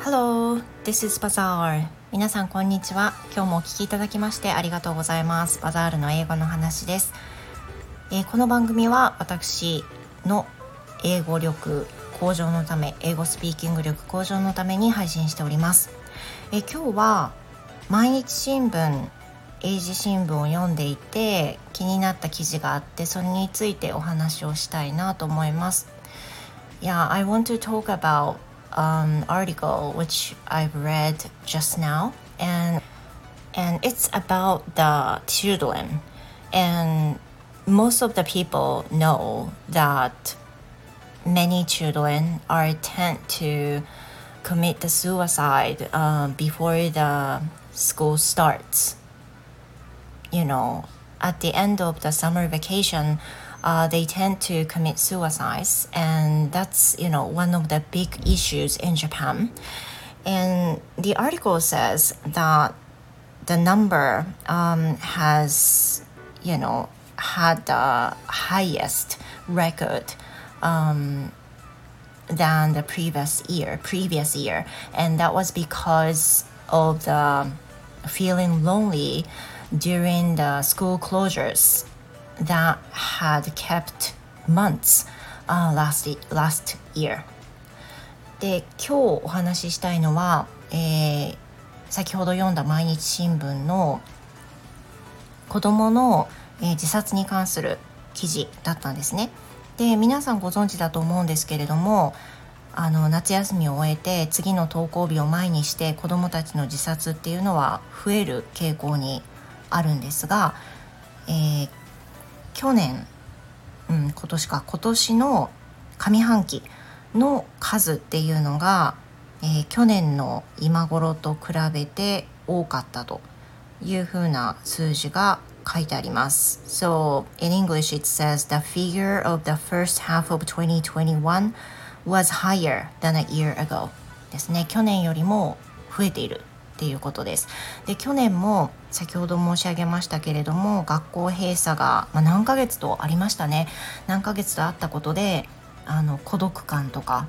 Hello, this is Bazaar. 皆さんこんにちは。今日もお聞きいただきましてありがとうございます。バザールの英語の話です。えー、この番組は私の英語力向上のため、英語スピーキング力向上のために配信しております。えー、今日は毎日新聞英字新聞を読んでいて気になった記事があってそれについてお話をしたいなと思います。Yeah, I want to talk about um, article which I've read just now, and and it's about the children, and most of the people know that many children are tend to commit the suicide uh, before the school starts. you know, at the end of the summer vacation, uh, they tend to commit suicides, and that's you know one of the big issues in Japan. And the article says that the number um, has you know had the highest record um, than the previous year previous year and that was because of the feeling lonely during the school closures that had kept months、uh, last, last year で今日お話ししたいのは、えー、先ほど読んだ毎日新聞の子どもの、えー、自殺に関する記事だったんですね。で皆さんご存知だと思うんですけれどもあの夏休みを終えて次の登校日を前にして子どもたちの自殺っていうのは増える傾向にあるんですが、えー、去年、うん、今年か今年の上半期の数っていうのが、えー、去年の今頃と比べて多かったというふうな数字が書いてあります。So in English it says the figure of the first half of 2021 was higher than a year ago ですね。去年よりも増えているっていうことです。で去年も先ほど申し上げましたけれども学校閉鎖が、まあ、何ヶ月とありましたね何ヶ月とあったことであの孤独感とか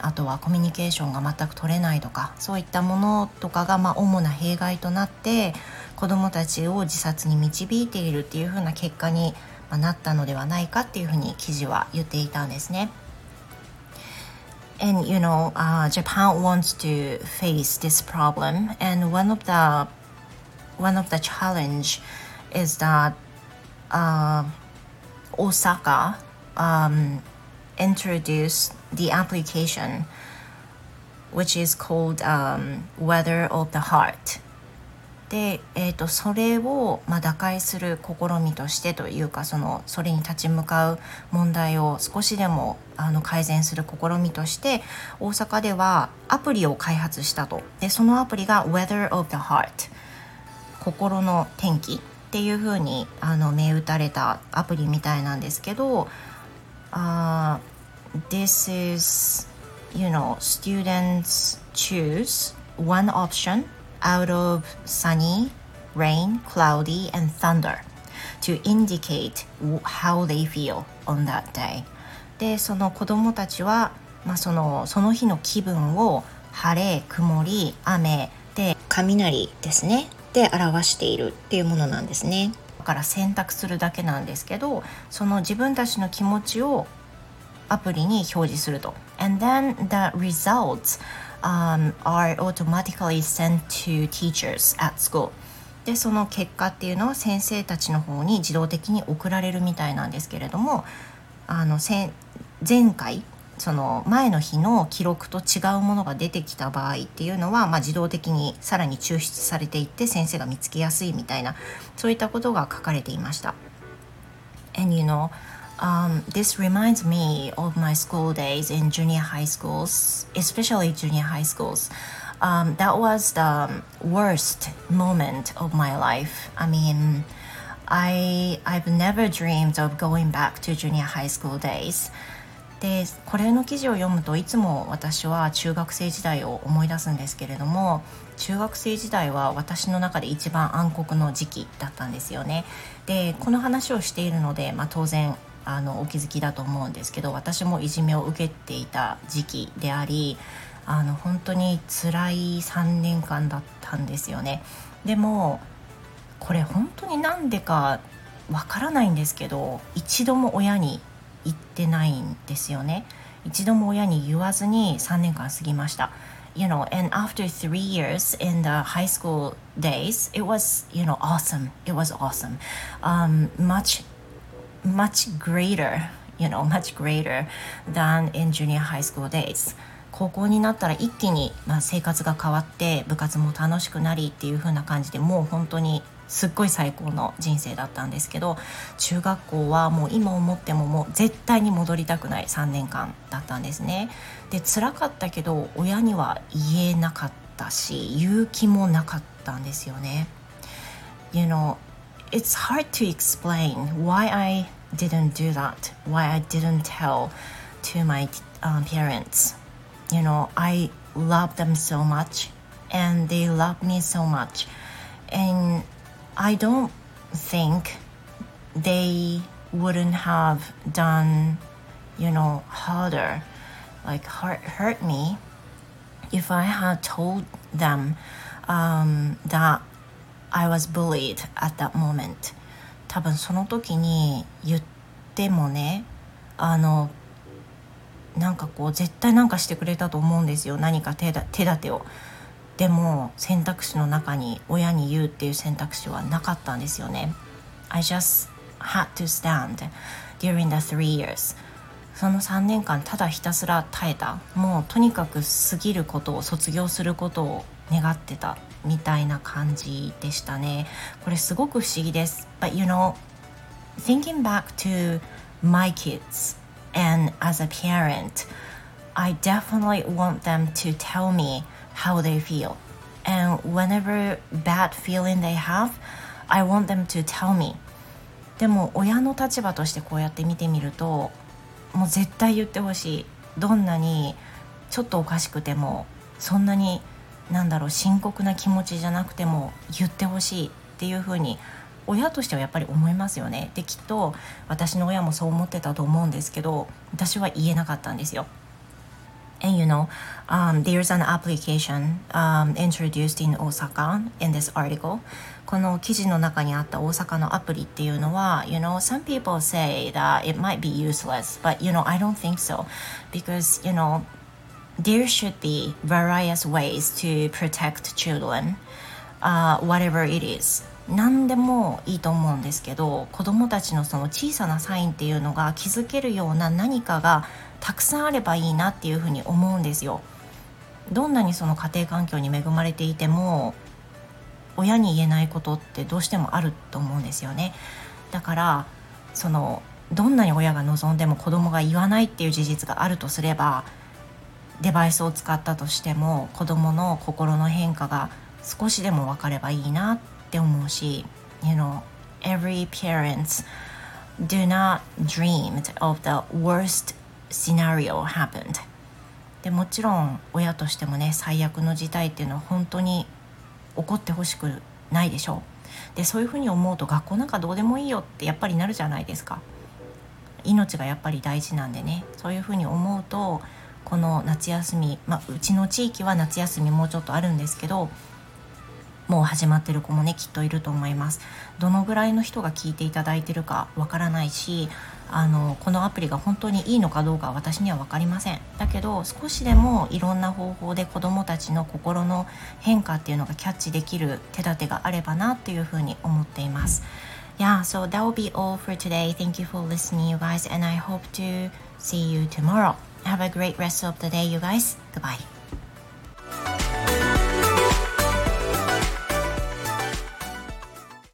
あとはコミュニケーションが全く取れないとかそういったものとかがまあ主な弊害となって子どもたちを自殺に導いているっていうふうな結果になったのではないかっていうふうに記事は言っていたんですね。And you know uh, Japan wants to face this problem. And one of the one of the challenge is that uh, Osaka um, introduced the application which is called um, Weather of the Heart で、えーと、それを、まあ、打開する試みとしてというかそのそれに立ち向かう問題を少しでもあの改善する試みとして大阪ではアプリを開発したと。でそのアプリが Weather of the Heart 心の天気っていうふうにあの銘打たれたアプリみたいなんですけど、uh, This is you know students choose one option out of sunny, rain, cloudy, and thunder to indicate how they feel on that day. でその子どもたちは、まあ、そのその日の気分を晴れ曇り雨で雷ですねで表しているっていうものなんですね。だから選択するだけなんですけどその自分たちの気持ちをアプリに表示すると。And then the results um, are automatically sent to teachers at school でその結果っていうのは先生たちの方に自動的に送られるみたいなんですけれどもあの前回その前の日の記録と違うものが出てきた場合っていうのは、まあ、自動的にさらに抽出されていって先生が見つけやすいみたいなそういったことが書かれていました。And you know, Um, this reminds me of my school days in junior high schools, especially junior high schools. Um, that was the worst moment of my life. I mean, I I've never dreamed of going back to junior high school days. でこれの記事を読むといつも私は中学生時代を思い出すんですけれども中学生時代は私の中で一番暗黒の時期だったんですよねでこの話をしているので、まあ、当然あのお気づきだと思うんですけど私もいじめを受けていた時期でありあの本当に辛い3年間だったんですよね。でもこれ本当になんでかわからないんですけど一度も親に言ってないんですよね。一度も親に言わずに3年間過ぎました。you know, and after three years in the high school days, it was, you know, awesome. It was awesome. Um, much, much greater, you know, much greater than in junior high school days. 高校になったら一気に、まあ、生活が変わって部活も楽しくなりっていう風な感じでもう本当にすっごい最高の人生だったんですけど中学校はもう今思ってももう絶対に戻りたくない3年間だったんですね。で辛かったけど親には言えなかったし勇気もなかったんですよね。You know, it's hard to explain why I didn't do that, why I didn't tell to my um, parents. You know, I love them so much and they love me so much. And I don't think they wouldn't have done, you know, harder, like hurt, hurt me if I had told them um, that I was bullied at that moment. 多分その時に言ってもねあのなんかこう絶対なんかしてくれたと思うんですよ。何か手だ手立てを。でも選択肢の中に親に言うっていう選択肢はなかったんですよね。I just had to stand during the three years. その3年間ただひたすら耐えた。もうとにかく過ぎることを卒業することを願ってた。みたいな感じでしたねこれすごく不思議です But you know thinking back to my kids and as a parent I definitely want them to tell me how they feel. And whenever bad feeling they have, I want them to tell me. でも親の立場としてこうやって見てみるともう絶対言ってほしいどんなにちょっとおかしくてもそんなになんだろう深刻な気持ちじゃなくても言ってほしいっていうふうに親としてはやっぱり思いますよねできっと私の親もそう思ってたと思うんですけど私は言えなかったんですよ And you know, um, there's an application um, introduced in Osaka in this article. この記事の中にあった大阪のアプリっていうのは、you know, some people say that it might be useless, but you know, I don't think so. Because, you know, there should be various ways to protect children, uh, whatever it is. 何でもいいと思うんですけど子どもたちのその小さなサインっていうのが気づけるような何かがたくさんあればいいなっていうふうに思うんですよ。どんなにその家庭環境に恵まれていても親に言えないことってどうしてもあると思うんですよね。だからそのどんなに親が望んでも子供が言わないっていう事実があるとすればデバイスを使ったとしても子供の心の変化が少しでも分かればいいなって思うし You know, every parents do not dream of the worst scenario happened. でもちろん親としてもね最悪の事態っていうのは本当に起こってほしくないでしょう。でそういうふうに思うと学校なんかどうでもいいよってやっぱりなるじゃないですか。命がやっぱり大事なんでね。そういうふうに思うとこの夏休み、まあ、うちの地域は夏休みもうちょっとあるんですけどもう始まってる子もねきっといると思いますどのぐらいの人が聞いていただいてるかわからないしあのこのアプリが本当にいいのかどうか私には分かりませんだけど少しでもいろんな方法で子どもたちの心の変化っていうのがキャッチできる手立てがあればなっていうふうに思っています Yeah, so that will be all for today. Thank you for listening, you guys, and I hope to see you tomorrow. Have a great rest of the day, you guys. Goodbye.